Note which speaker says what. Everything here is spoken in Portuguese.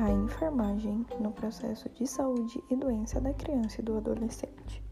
Speaker 1: a enfermagem no processo de saúde e doença da criança e do adolescente.